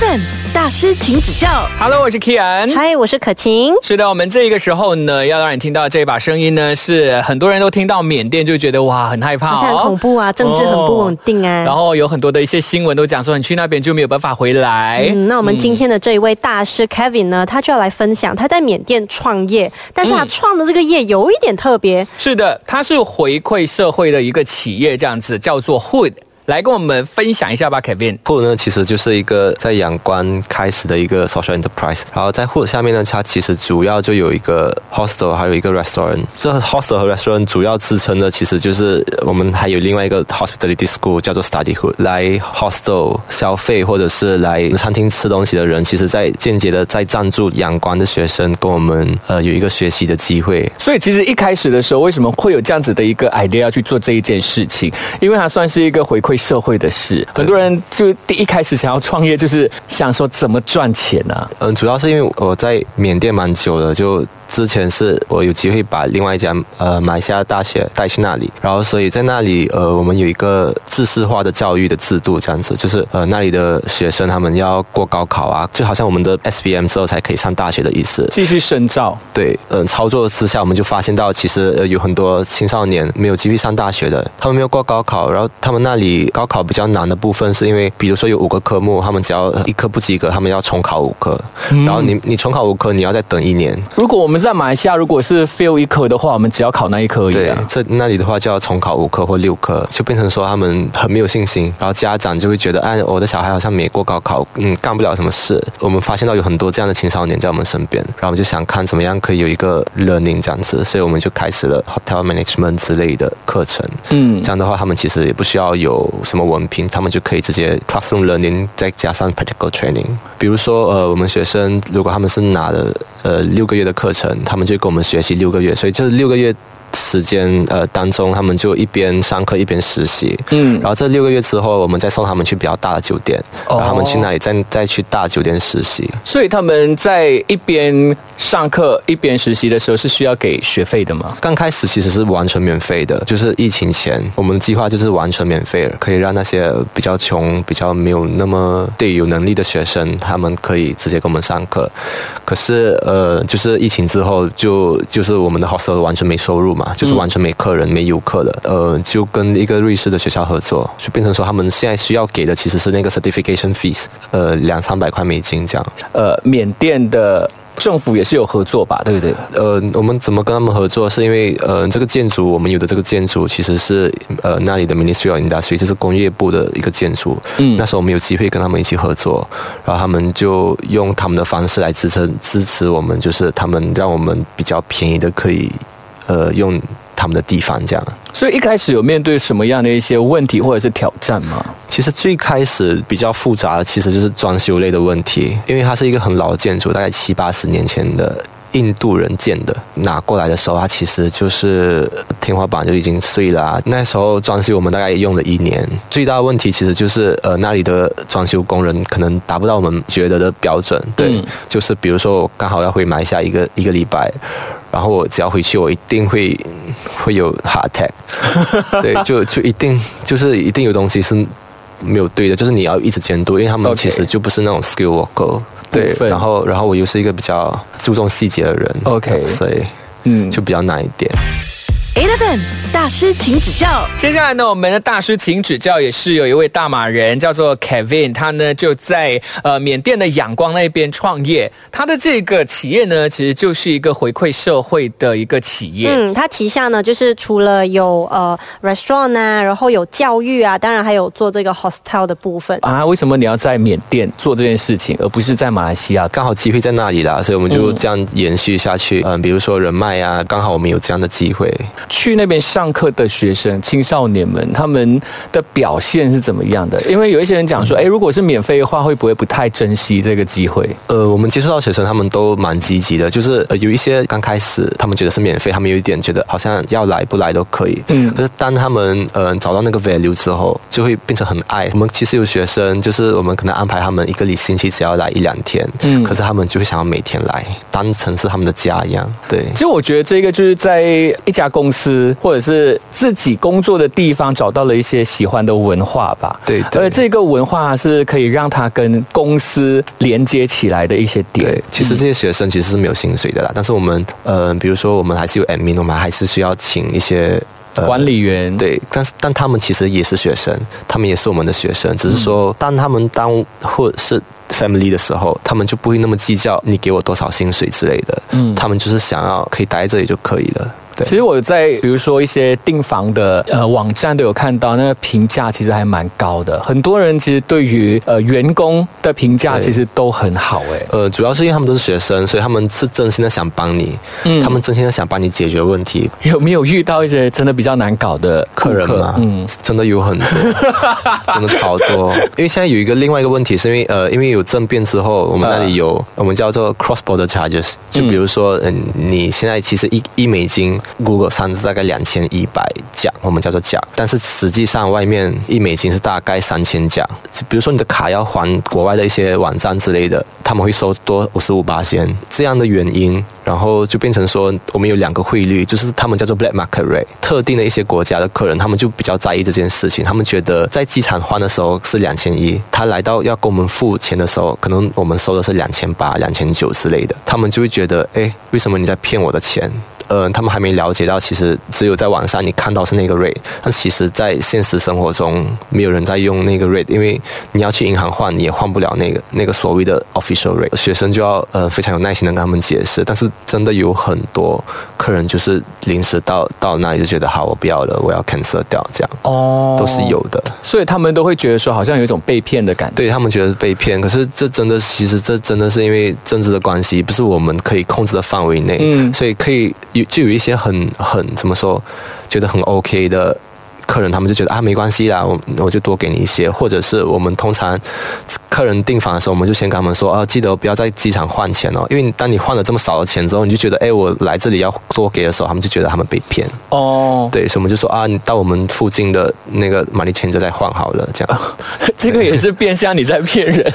Eleven 大师，请指教。Hello，我是 Kian。嗨，我是可晴。是的，我们这个时候呢，要让你听到这把声音呢，是很多人都听到缅甸就觉得哇很害怕、哦，而且很恐怖啊，政治很不稳定啊。然后有很多的一些新闻都讲说，你去那边就没有办法回来。嗯，那我们今天的这一位大师 Kevin 呢，他就要来分享他在缅甸创业，但是他创的这个业有一点特别。是的，他是回馈社会的一个企业，这样子叫做 Hood。来跟我们分享一下吧，Kevin。Hood 呢，其实就是一个在仰光开始的一个 social enterprise。然后在 Hood 下面呢，它其实主要就有一个 hostel，还有一个 restaurant。这 hostel 和 restaurant 主要支撑的其实就是我们还有另外一个 hospitality school 叫做 Study Hood。来 hostel 消费或者是来餐厅吃东西的人，其实在间接的在赞助仰光的学生跟我们呃有一个学习的机会。所以其实一开始的时候，为什么会有这样子的一个 idea 要去做这一件事情？因为它算是一个回馈社会的事。很多人就第一开始想要创业，就是想说怎么赚钱啊。嗯，主要是因为我在缅甸蛮久了，就之前是我有机会把另外一家呃马来西亚大学带去那里，然后所以在那里呃我们有一个知识化的教育的制度，这样子就是呃那里的学生他们要过高考啊，就好像我们的 SBM 之后才可以上大学的意思。继续深造，对，嗯、操作之下我们就发现到，其实呃有很多青少年没有机会上大学的，他们没有过高考，然后他们那里高考比较难的部分是因为，比如说有五个科目，他们只要一科不及格，他们要重考五科，然后你你重考五科，你要再等一年。如果我们在马来西亚，如果是 fail 一科的话，我们只要考那一科而已对啊。，这那里的话就要重考五科或六科，就变成说他们很没有信心，然后家长就会觉得，哎，我的小孩好像没过高考，嗯，干不了什么事。我们发现到有很多这样的青少年在我们身边，然后我们就想看怎么样可以有一个 learning 这样子，所以我们就开始了 hotel management 之类的课程。嗯这样的话，他们其实也不需要有什么文凭，他们就可以直接 classroom learning 再加上 practical training。比如说，呃，我们学生如果他们是拿了呃六个月的课程，他们就跟我们学习六个月，所以这六个月。时间呃当中，他们就一边上课一边实习，嗯然后这六个月之后，我们再送他们去比较大的酒店，哦然后他们去那里再再去大酒店实习。所以他们在一边上课一边实习的时候，是需要给学费的吗？刚开始其实是完全免费的，就是疫情前，我们的计划就是完全免费了，可以让那些比较穷、比较没有那么对有能力的学生，他们可以直接跟我们上课。可是呃，就是疫情之后，就就是我们的 hostel 完全没收入嘛，就是完全没客人、没游客的。呃，就跟一个瑞士的学校合作，就变成说他们现在需要给的其实是那个 certification fees，呃，两三百块美金这样。呃，缅甸的政府也是有合作吧，对不对？呃，我们怎么跟他们合作？是因为呃，这个建筑我们有的这个建筑其实是呃那里的 Ministry of Industry，就是工业部的一个建筑。嗯那时候我们有机会跟他们一起合作，然后他们就用他们的方式来支撑支持我们，就是他们让我们比较便宜的可以呃用他们的地方这样。所以一开始有面对什么样的一些问题或者是挑战吗？其实最开始比较复杂的，其实就是装修类的问题，因为它是一个很老的建筑，大概七八十年前的。印度人建的，拿过来的时候，它其实就是天花板就已经碎了、啊。那时候装修我们大概也用了一年。最大的问题其实就是呃那里的装修工人可能达不到我们觉得的标准。对，嗯就是比如说我刚好要回马来西亚一个一个礼拜，然后我只要回去，我一定会会有 heart attack。对，就就一定就是一定有东西是没有对的，就是你要一直监督，因为他们其实就不是那种 skill worker。对然后然后我又是一个比较注重细节的人 OK 所以嗯，就比较难一点。Eleven 大师，请指教。接下来呢，我们的大师请指教，也是有一位大马人叫做 Kevin，他呢就在呃缅甸的仰光那边创业。他的这个企业呢，其实就是一个回馈社会的一个企业。嗯，他旗下呢，就是除了有呃 restaurant 啊，然后有教育啊，当然还有做这个 hostel 的部分。啊，为什么你要在缅甸做这件事情，而不是在马来西亚？刚好机会在那里啦，所以我们就这样延续下去。嗯，比如说人脉啊，刚好我们有这样的机会。去那边上课的学生、青少年们，他们的表现是怎么样的？因为有一些人讲说，哎，如果是免费的话，会不会不太珍惜这个机会？呃，我们接触到学生，他们都蛮积极的，就是、呃、有一些刚开始他们觉得是免费，他们有一点觉得好像要来不来都可以。嗯可是当他们呃找到那个 value 之后，就会变成很爱。我们其实有学生，就是我们可能安排他们一个星期只要来一两天，嗯可是他们就会想要每天来，当成是他们的家一样。对。其实我觉得这个就是在一家公公司或者是自己工作的地方找到了一些喜欢的文化吧。对对而这个文化是可以让他跟公司连接起来的一些点对。，其实这些学生其实是没有薪水的啦，但是我们呃，比如说我们还是有 admin，我们还是需要请一些。呃管理员对，但是但他们其实也是学生，他们也是我们的学生，只是嗯说当他们当或是 family 的时候，他们就不会那么计较你给我多少薪水之类的，嗯他们就是想要可以待在这里就可以了。对其实我在比如说一些订房的呃网站都有看到，那个评价其实还蛮高的。很多人其实对于呃员工的评价其实都很好哎。呃，主要是因为他们都是学生，所以他们是真心的想帮你，嗯他们真心的想帮你解决问题。有没有遇到一些真的比较难搞的顾客人嘛，嗯，真的有很多，真的超多。因为现在有一个另外一个问题，是因为呃，因为有政变之后，我们那里有、我们叫做 cross border charges，就比如说，嗯、你现在其实一一美金 Google 上是大概两千一百奖，我们叫做奖，但是实际上外面一美金是大概三千奖。比如说你的卡要还国外的一些网站之类的，他们会收多五十五八仙这样的原因。然后就变成说，我们有两个汇率，就是他们叫做 black market rate。特定的一些国家的客人，他们就比较在意这件事情，他们觉得在机场换的时候是两千一，他来到要跟我们付钱的时候，可能我们收的是两千八、两千九之类的，他们就会觉得，哎，为什么你在骗我的钱？呃，他们还没了解到，其实只有在网上你看到是那个 rate，但其实在现实生活中没有人在用那个 rate，因为你要去银行换，你也换不了那个那个所谓的 official rate。学生就要呃非常有耐心的跟他们解释，但是真的有很多客人就是临时到到那里就觉得好，我不要了，我要 cancel 掉，这样哦都是有的。所以他们都会觉得说好像有一种被骗的感觉。对他们觉得被骗，可是这真的，其实这真的是因为政治的关系，不是我们可以控制的范围内，嗯所以可以有就有一些很很怎么说，觉得很 OK 的。客人他们就觉得啊没关系啦，我我就多给你一些，或者是我们通常客人订房的时候，我们就先跟他们说啊，记得不要在机场换钱哦，因为当你换了这么少的钱之后，你就觉得哎我来这里要多给的时候，他们就觉得他们被骗，哦，对，所以我们就说啊，你到我们附近的那个 money changer 再换好了，这样。这个也是变相你在骗人，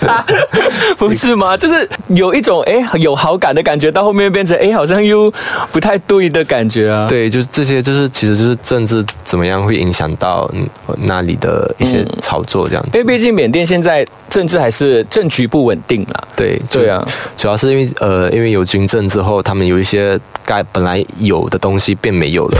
不是吗？就是有一种哎有好感的感觉，到后面变成哎好像又不太对的感觉啊。对，就是这些，就是其实就是政治怎么样会影响到嗯那里的一些操作这样子。因为毕竟缅甸现在政治还是政局不稳定啦。对就对啊，主要是因为呃，因为有军政之后，他们有一些该本来有的东西变没有了。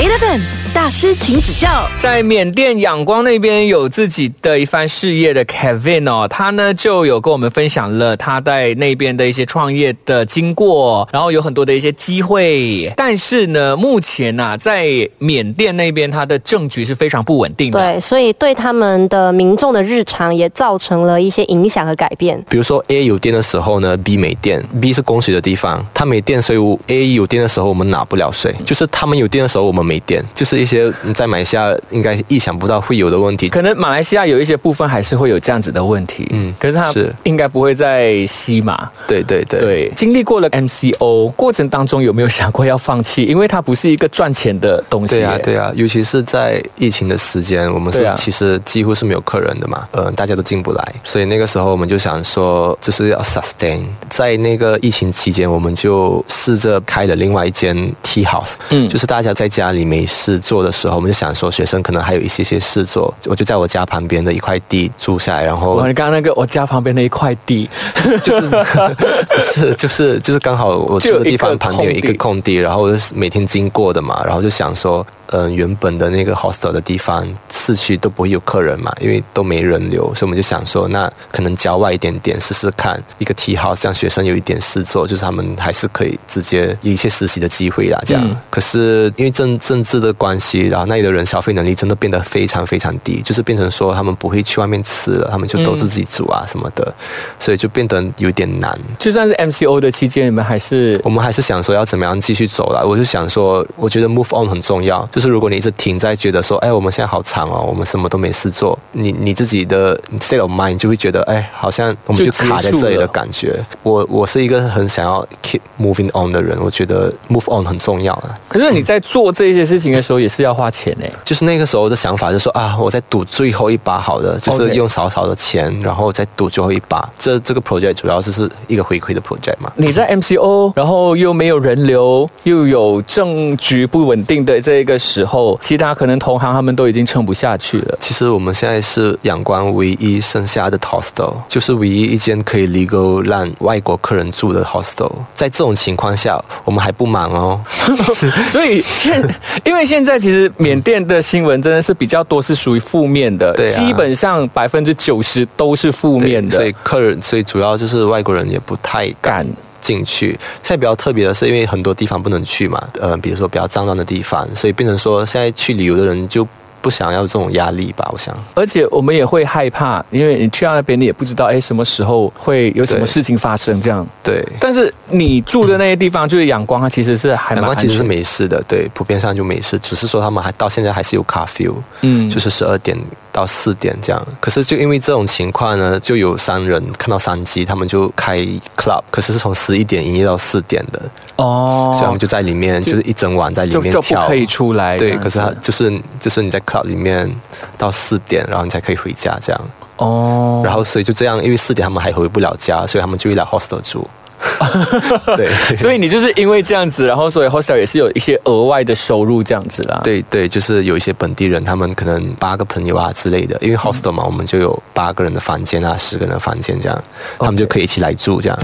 Eleven 大师，请指教。在缅甸仰光那边有自己的一番事业的 Kevin 哦，他呢就有跟我们分享了他在那边的一些创业的经过，然后有很多的一些机会。但是呢，目前呐、在缅甸那边，他的政局是非常不稳定的。对，所以对他们的民众的日常也造成了一些影响和改变。比如说 A 有电的时候呢，B 没电，B 是供水的地方，它没电，所以我 A 有电的时候我们拿不了水，就是他们有电的时候我们没电，就是一些在马来西亚应该意想不到会有的问题。可能马来西亚有一些部分还是会有这样子的问题，嗯嗯，可是它是应该不会在西马。对对对。对，经历过了 MCO 过程当中，有没有想过要放弃？因为它不是一个赚钱的东西。对啊，对啊，尤其是在疫情的时间，我们是、啊其实几乎是没有客人的嘛，呃，大家都进不来，所以那个时候我们就想说，就是要 sustain。在那个疫情期间，我们就试着开了另外一间 tea house，嗯就是大家在家里没事做的时候，我们就想说，学生可能还有一些些事做，我就在我家旁边的一块地住下来，然后哇，你刚刚那个我家旁边的一块地，就是不是就是就是刚好我住的地方旁边有一个空地，然后我就是每天经过的嘛，然后就想说，嗯、原本的那个 hostel 的地方市区都不会有客人嘛，因为都没人流，所以我们就想说，那可能郊外一点点试试看一个 T house，让学生有一点事做，就是他们还是可以直接有一些实习的机会啦，这样。嗯可是因为政政治的关系，然后那里的人消费能力真的变得非常非常低，就是变成说他们不会去外面吃了，他们就都自己煮啊什么的，所以就变得有点难。就算是 MCO 的期间，你们还是我们还是想说要怎么样继续走啦。我就想说，我觉得 move on 很重要。就是如果你一直停在觉得说，哎，我们现在好惨哦，我们什么都没事做，你你自己的 state of mind 就会觉得，哎，好像我们就卡在这里的感觉。我我是一个很想要 keep moving on 的人，我觉得 move on 很重要啊。可是你在做这些事情的时候，也是要花钱哎。就是那个时候的想法，就是说啊，我在赌最后一把好的，就是用少少的钱，然后再赌最后一把。这这个 project 主要就是一个回馈的 project 嘛。你在 MCO，然后又没有人流，又有政局不稳定的这个时候，其他可能同行他们都已经撑不下去了。其实我们现在是仰光唯一剩下的 hostel，就是唯一一间可以 legal 让外国客人住的 hostel。在这种情况下，我们还不满哦。所以现，因为现在其实缅甸的新闻真的是比较多是属于负面的，对啊基本上百分之九十都是负面的。所以客人，所以主要就是外国人也不太敢敢进去。现在比较特别的是，因为很多地方不能去嘛，呃，比如说比较脏乱的地方，所以变成说现在去旅游的人就不想要这种压力吧，我想。而且我们也会害怕，因为你去到那边，你也不知道哎什么时候会有什么事情发生这样。对，但是你住的那些地方，就是阳光，它其实是还阳蛮其实是。没事的，对，普遍上就没事，只是说他们还到现在还是有 curfew，嗯就是十二点到四点这样。可是就因为这种情况呢，就有商人看到商机，他们就开 club，可是是从十一点营业到四点的，哦所以他们就在里面就就是一整晚在里面跳。可以出来对，可是他就是就是你在 club 里面到四点，然后你才可以回家这样。哦，然后所以就这样，因为四点他们还回不了家，所以他们就会来 hostel 住。对，所以你就是因为这样子，然后所以 hostel 也是有一些额外的收入这样子啦。，对对，就是有一些本地人，他们可能八个朋友啊之类的，因为 hostel 嘛，我们就有八个人的房间啊，十个人的房间这样，他们就可以一起来住这样。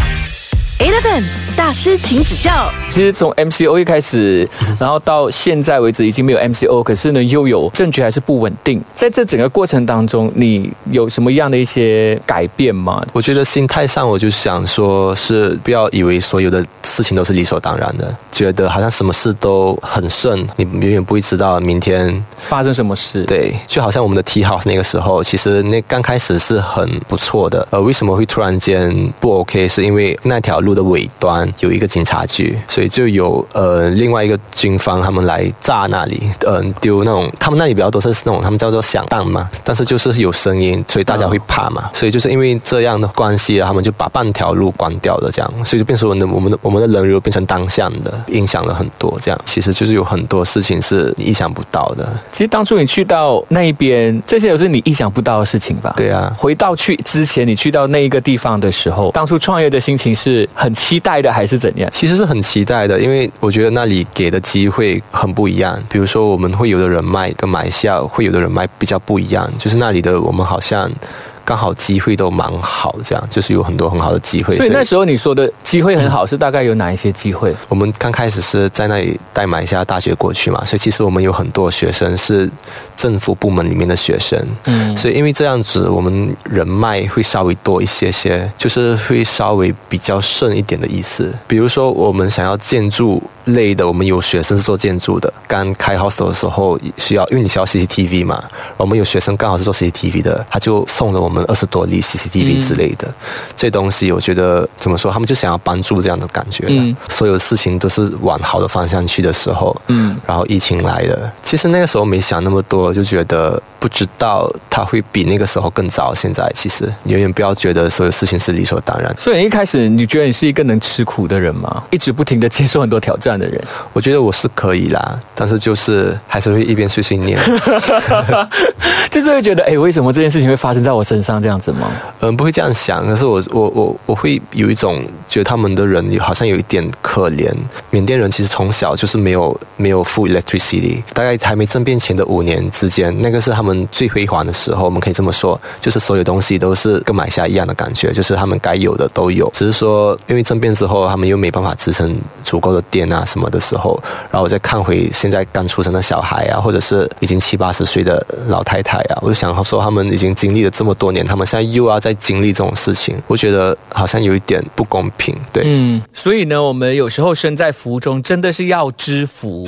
Eleven 大师，请指教。其实从 MCO 一开始，然后到现在为止已经没有 MCO，可是呢又有政局还是不稳定。在这整个过程当中，你有什么样的一些改变吗？我觉得心态上，我就想说，是不要以为所有的事情都是理所当然的，觉得好像什么事都很顺，你永远不会知道明天发生什么事？，对，就好像我们的 T House 那个时候，其实那刚开始是很不错的。呃，为什么会突然间不 OK？是因为那条路的尾端有一个警察局，所以就有呃另外一个军方他们来炸那里，嗯、丢那种他们那里比较多是那种他们叫做响弹嘛，但是就是有声音，所以大家会怕嘛。所以就是因为这样的关系啊，他们就把半条路关掉了，这样，所以就变成我们的我们的我们的人流变成单向的，影响了很多。这样其实就是有很多事情是你意想不到的。其实当初你去到那一边，这些都是你意想不到的事情吧？对啊回到去之前，你去到那一个地方的时候，当初创业的心情是很期待的，还是怎样？其实是很期待的，因为我觉得那里给的机会很不一样。比如说，我们会有的人脉跟马来西亚会有的人脉比较不一样，就是那里的我们好像刚好机会都蛮好，这样就是有很多很好的机会。所以那时候你说的机会很好，是大概有哪一些机会？我们刚开始是在那里带马来西亚大学过去嘛，所以其实我们有很多学生是政府部门里面的学生，嗯所以因为这样子，我们人脉会稍微多一些些，就是会稍微比较顺一点的意思。比如说，我们想要建筑类的，我们有学生是做建筑的，刚开 hostel 的时候需要，因为你需要 CCTV 嘛，我们有学生刚好是做 CCTV 的，他就送了我们二十多例 CCTV 之类的。这东西我觉得怎么说，他们就想要帮助这样的感觉所有事情都是往好的方向去的时候，嗯然后疫情来了，其实那个时候没想那么多，就觉得不知道他会比那个时候更糟。现在其实永远不要觉得所有事情是理所当然。所以一开始你觉得你是一个能吃苦的人吗？一直不停的接受很多挑战的人，我觉得我是可以啦，但是就是还是会一边碎碎念。就是会觉得，哎，为什么这件事情会发生在我身上这样子吗？嗯，不会这样想，可是我我我我会有一种觉得他们的人好像有一点可怜。缅甸人其实从小就是没有没有付 electricity，大概还没政变前的五年之间，那个是他们最辉煌的时候。我们可以这么说，就是所有东西都是跟马来西亚一样的感觉，就是他们该有的都有，只是说因为政变之后，他们又没办法支撑足够的电啊什么的时候，然后我再看回现在刚出生的小孩啊，或者是已经七八十岁的老太太啊，我就想说他们已经经历了这么多年，他们现在又要再经历这种事情，我觉得好像有一点不公平。对，嗯，所以呢，我们有时候身在福中，真的是要知福。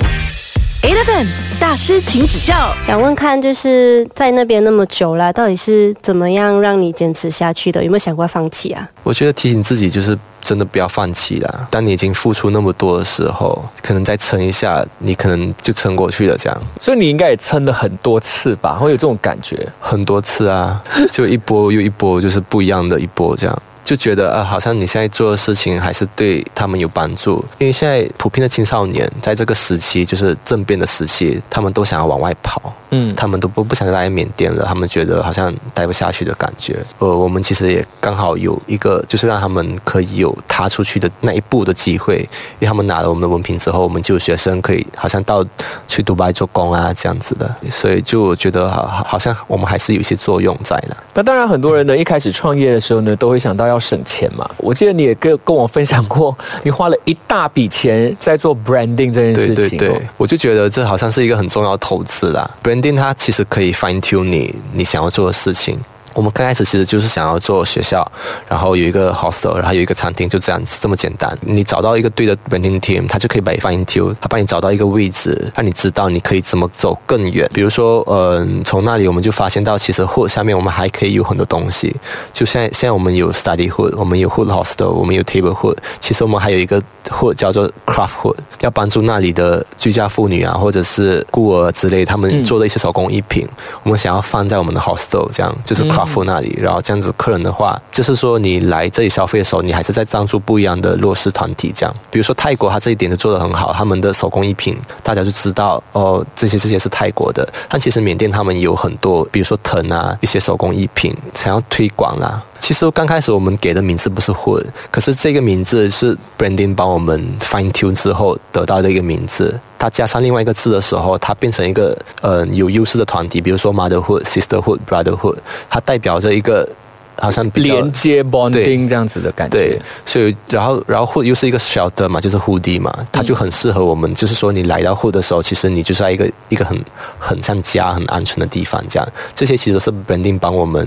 Eleven 大师，请指教。想问看，就是在那边那么久了，到底是怎么样让你坚持下去的？有没有想过放弃啊？我觉得提醒自己就是真的不要放弃啦。当你已经付出那么多的时候，可能再撑一下，你可能就撑过去了。这样所以你应该也撑了很多次吧，会有这种感觉。很多次啊，就一波又一波，就是不一样的一波这样。就觉得啊，好像你现在做的事情还是对他们有帮助，因为现在普遍的青少年在这个时期，就是政变的时期，他们都想要往外跑，嗯他们都不不想待在缅甸了，他们觉得好像待不下去的感觉。呃，我们其实也刚好有一个，就是让他们可以有踏出去的那一步的机会，因为他们拿了我们的文凭之后，我们就有学生可以好像到去迪拜做工啊这样子的，所以就觉得好好好像我们还是有一些作用在的。那当然，很多人呢一开始创业的时候呢，都会想到要省钱嘛。我记得你也跟跟我分享过，你花了一大笔钱在做 branding 这件事情、对。对对，我就觉得这好像是一个很重要投资啦。Branding 它其实可以 fine tune 你你想要做的事情。我们刚开始其实就是想要做学校，然后有一个 hostel，然后有一个餐厅，就这样子这么简单。你找到一个对的 branding team，他就可以把你 fine tune，他帮你找到一个位置，让你知道你可以怎么走更远。比如说，嗯、从那里我们就发现到，其实 hood 下面我们还可以有很多东西。就现在现在我们有 study hood，我们有 hood hostel，我们有 table hood，其实我们还有一个 hood 叫做 craft hood，要帮助那里的居家妇女啊，或者是孤儿之类，他们做的一些手工艺品，我们想要放在我们的 hostel，这样就是 craft hood 那里，然后这样子客人的话，就是说你来这里消费的时候，你还是在赞助不一样的弱势团体，这样，比如说泰国，它这一点就做得很好，他们的手工艺品大家就知道哦，这些这些是泰国的，但其实缅甸他们有很多，比如说藤啊，一些手工艺品想要推广啦、其实刚开始我们给的名字不是 Hood，可是这个名字是 Branding 帮我们 fine tune 之后得到的一个名字。它加上另外一个字的时候，它变成一个呃有优势的团体，比如说 Motherhood、Sisterhood、Brotherhood，它代表着一个好像连接 bonding 这样子的感觉。对，所以然后然后 hood 又是一个 shelter 嘛，就是 hoodie 嘛，它就很适合我们。就是说你来到 hood 的时候，其实你就是在一个一个很很像家、很安全的地方，这样这些其实都是 branding 帮我们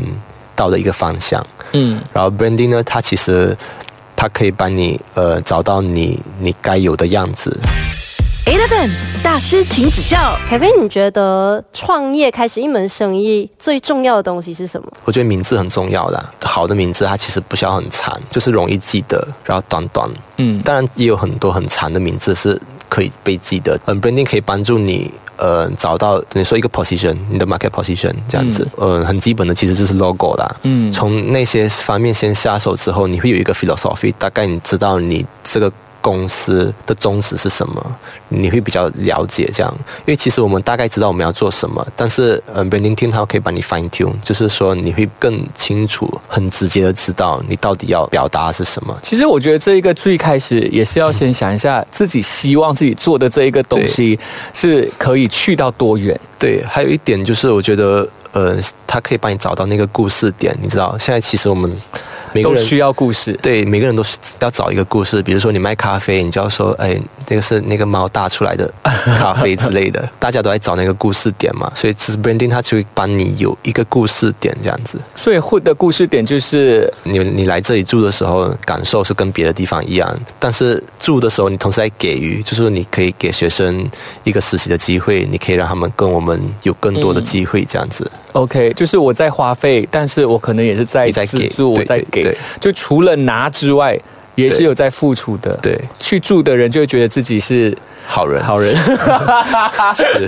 到的一个方向。嗯，然后 branding 呢，它其实它可以帮你呃找到你你该有的样子。Eleven 大师，请指教。凯菲，你觉得创业开始一门生意最重要的东西是什么？我觉得名字很重要啦，好的名字它其实不需要很长，就是容易记得，然后短短。嗯当然也有很多很长的名字是可以被记得。嗯，branding 可以帮助你呃找到你说一个 position，你的 market position 这样子。呃，很基本的其实就是 logo 啦。嗯从那些方面先下手之后，你会有一个 philosophy，大概你知道你这个。公司的宗旨是什么？你会比较了解这样，因为其实我们大概知道我们要做什么，但是呃，branding team 它可以帮你 fine tune，就是说你会更清楚、很直接的知道你到底要表达的是什么。其实我觉得这一个最开始也是要先想一下自己希望自己做的这一个东西是可以去到多远。对，还有一点就是，我觉得呃，他可以帮你找到那个故事点。你知道，现在其实我们每个人都需要故事。对每个人都是要找一个故事，比如说你卖咖啡，你就要说，哎，那个是那个猫大出来的咖啡之类的，大家都在找那个故事点嘛，所以其实 branding 它就会帮你有一个故事点这样子。所以 Hood 的故事点就是你你来这里住的时候，感受是跟别的地方一样，但是住的时候你同时在给予，就是你可以给学生一个实习的机会，你可以让他们跟我们有更多的机会这样子。OK，就是我在花费，但是我可能也是在资助，我在给。对。对，就除了拿之外，也是有在付出的。对，去住的人就会觉得自己是好人，好人，是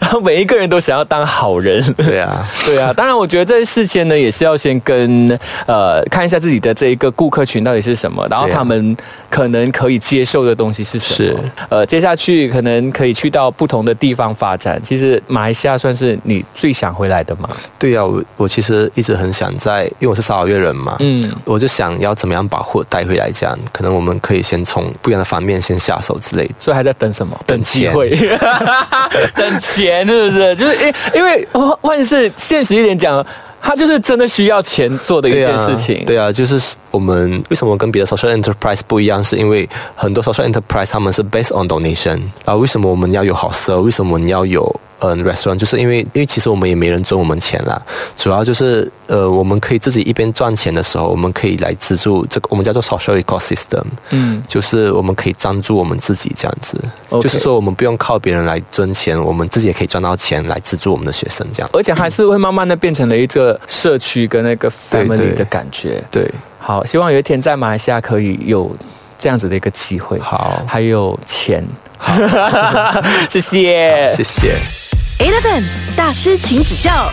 然后每一个人都想要当好人。对啊，对啊，当然，我觉得在事情呢，也是要先跟呃看一下自己的这一个顾客群到底是什么，然后他们可能可以接受的东西是什么。是呃，接下去可能可以去到不同的地方发展。其实马来西亚算是你最想回来的吗？对啊，我我其实一直很想在，因为我是沙劳越人嘛，嗯，我就想要怎么样把货带回来，这样可能我们可以先从不一样的方面先下手之类的。所以还在等什么？等机会，等钱是不是？就是因因为万事现实一点讲，他就是真的需要钱做的一件事情。对啊，就是我们为什么跟别的 social enterprise 不一样？是因为很多 social enterprise 他们是 based on donation，然后为什么我们要有好色？为什么我们要有嗯 restaurant？就是因为因为其实我们也没人赚我们钱啦，主要就是呃我们可以自己一边赚钱的时候，我们可以来资助这个我们叫做 social ecosystem，嗯，就是我们可以赞助我们自己这样子就是说我们不用靠别人来赚钱，我们自己也可以赚到钱来资助我们的学生这样。而且还是会慢慢的变成了一个社区跟那个 family 的感觉。对，好，希望有一天在马来西亚可以有这样子的一个机会，好，还有钱。谢谢，谢谢。Eleven 大师，请指教。